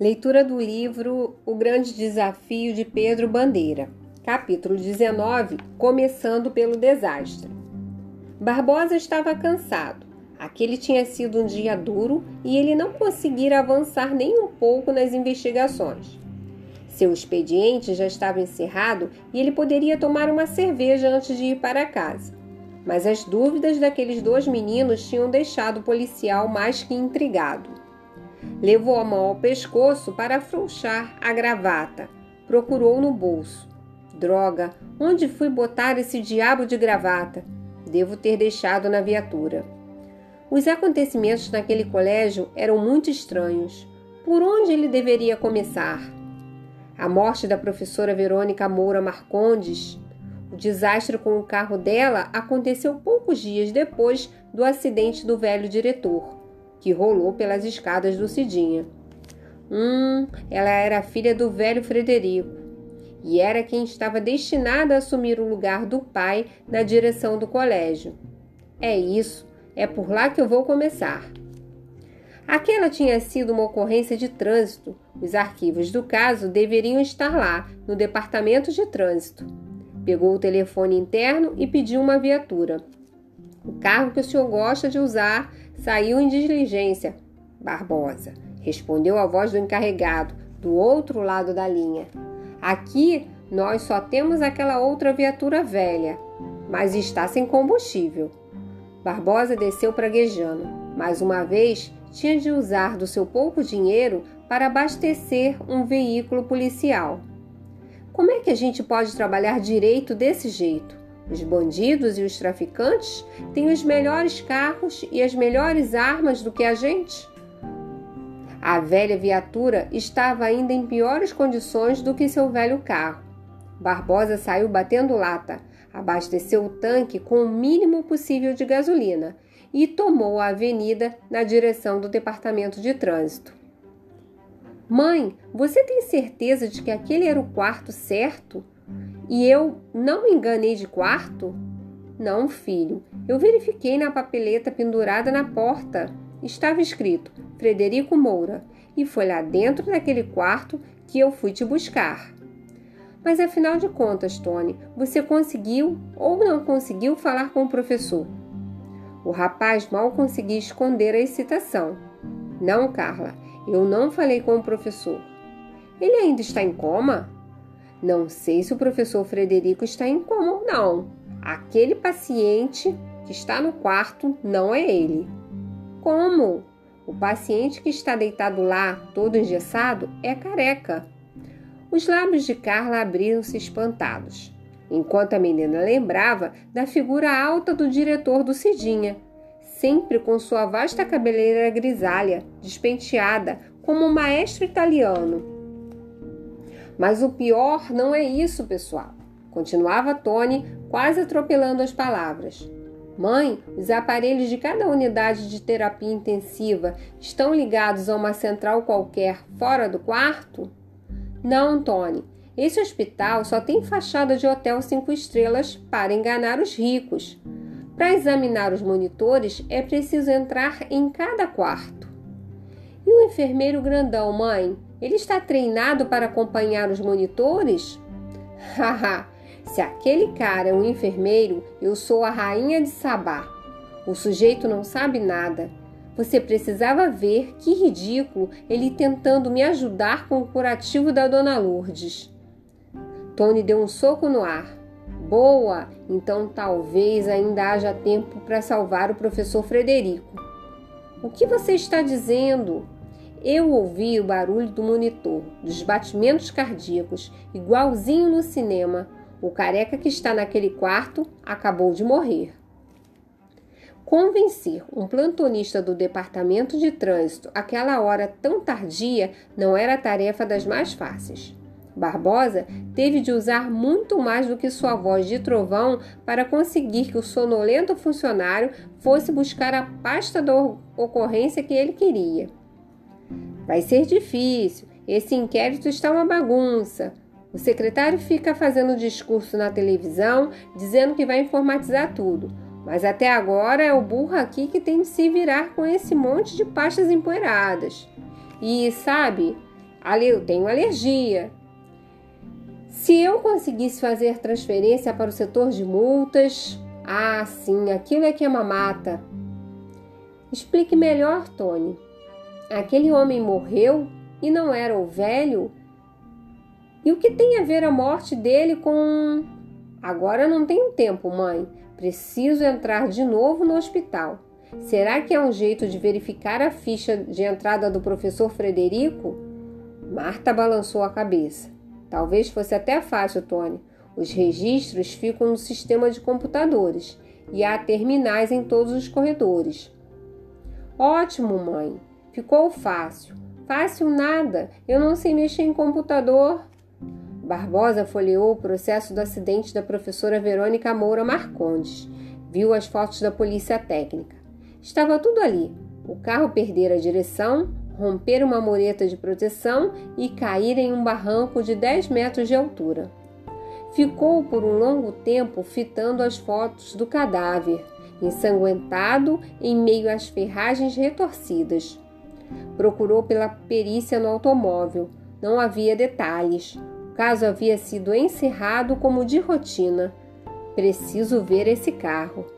Leitura do livro O Grande Desafio de Pedro Bandeira, capítulo 19 Começando pelo Desastre. Barbosa estava cansado. Aquele tinha sido um dia duro e ele não conseguira avançar nem um pouco nas investigações. Seu expediente já estava encerrado e ele poderia tomar uma cerveja antes de ir para casa. Mas as dúvidas daqueles dois meninos tinham deixado o policial mais que intrigado. Levou a mão ao pescoço para afrouxar a gravata. Procurou no bolso. Droga, onde fui botar esse diabo de gravata? Devo ter deixado na viatura. Os acontecimentos naquele colégio eram muito estranhos. Por onde ele deveria começar? A morte da professora Verônica Moura Marcondes. O desastre com o carro dela aconteceu poucos dias depois do acidente do velho diretor que rolou pelas escadas do Cidinha. Hum, ela era filha do velho Frederico e era quem estava destinada a assumir o lugar do pai na direção do colégio. É isso, é por lá que eu vou começar. Aquela tinha sido uma ocorrência de trânsito. Os arquivos do caso deveriam estar lá, no departamento de trânsito. Pegou o telefone interno e pediu uma viatura. O carro que o senhor gosta de usar Saiu em diligência. Barbosa, respondeu a voz do encarregado, do outro lado da linha. Aqui nós só temos aquela outra viatura velha, mas está sem combustível. Barbosa desceu praguejando. Mais uma vez, tinha de usar do seu pouco dinheiro para abastecer um veículo policial. Como é que a gente pode trabalhar direito desse jeito? Os bandidos e os traficantes têm os melhores carros e as melhores armas do que a gente. A velha viatura estava ainda em piores condições do que seu velho carro. Barbosa saiu batendo lata, abasteceu o tanque com o mínimo possível de gasolina e tomou a avenida na direção do departamento de trânsito. Mãe, você tem certeza de que aquele era o quarto certo? E eu não me enganei de quarto? Não, filho. Eu verifiquei na papeleta pendurada na porta. Estava escrito Frederico Moura e foi lá dentro daquele quarto que eu fui te buscar. Mas afinal de contas, Tony, você conseguiu ou não conseguiu falar com o professor? O rapaz mal conseguia esconder a excitação. Não, Carla, eu não falei com o professor. Ele ainda está em coma? Não sei se o professor Frederico está em coma ou não. Aquele paciente que está no quarto não é ele. Como? O paciente que está deitado lá, todo engessado, é careca. Os lábios de Carla abriram-se espantados, enquanto a menina lembrava da figura alta do diretor do Cidinha, sempre com sua vasta cabeleira grisalha, despenteada, como um maestro italiano mas o pior não é isso, pessoal. Continuava Tony, quase atropelando as palavras. Mãe, os aparelhos de cada unidade de terapia intensiva estão ligados a uma central qualquer fora do quarto? Não, Tony. Esse hospital só tem fachada de hotel cinco estrelas para enganar os ricos. Para examinar os monitores é preciso entrar em cada quarto. E o enfermeiro grandão, mãe? Ele está treinado para acompanhar os monitores? Haha, se aquele cara é um enfermeiro, eu sou a rainha de Sabá. O sujeito não sabe nada. Você precisava ver que ridículo ele tentando me ajudar com o curativo da dona Lourdes. Tony deu um soco no ar. Boa! Então talvez ainda haja tempo para salvar o professor Frederico. O que você está dizendo? Eu ouvi o barulho do monitor, dos batimentos cardíacos, igualzinho no cinema. O careca que está naquele quarto acabou de morrer. Convencer um plantonista do departamento de trânsito àquela hora tão tardia não era tarefa das mais fáceis. Barbosa teve de usar muito mais do que sua voz de trovão para conseguir que o sonolento funcionário fosse buscar a pasta da ocorrência que ele queria. Vai ser difícil. Esse inquérito está uma bagunça. O secretário fica fazendo discurso na televisão dizendo que vai informatizar tudo. Mas até agora é o burro aqui que tem de se virar com esse monte de pastas empoeiradas. E sabe, Eu tenho alergia. Se eu conseguisse fazer transferência para o setor de multas, ah, sim, aquilo é que é mamata. Explique melhor, Tony. Aquele homem morreu e não era o velho? E o que tem a ver a morte dele com. Agora não tenho tempo, mãe. Preciso entrar de novo no hospital. Será que há um jeito de verificar a ficha de entrada do professor Frederico? Marta balançou a cabeça. Talvez fosse até fácil, Tony. Os registros ficam no sistema de computadores e há terminais em todos os corredores. Ótimo, mãe. Ficou fácil. Fácil nada. Eu não sei mexer em computador. Barbosa folheou o processo do acidente da professora Verônica Moura Marcondes. Viu as fotos da polícia técnica. Estava tudo ali. O carro perdera a direção, romper uma mureta de proteção e cair em um barranco de 10 metros de altura. Ficou por um longo tempo fitando as fotos do cadáver, ensanguentado em meio às ferragens retorcidas. Procurou pela perícia no automóvel. Não havia detalhes. O caso havia sido encerrado como de rotina. Preciso ver esse carro.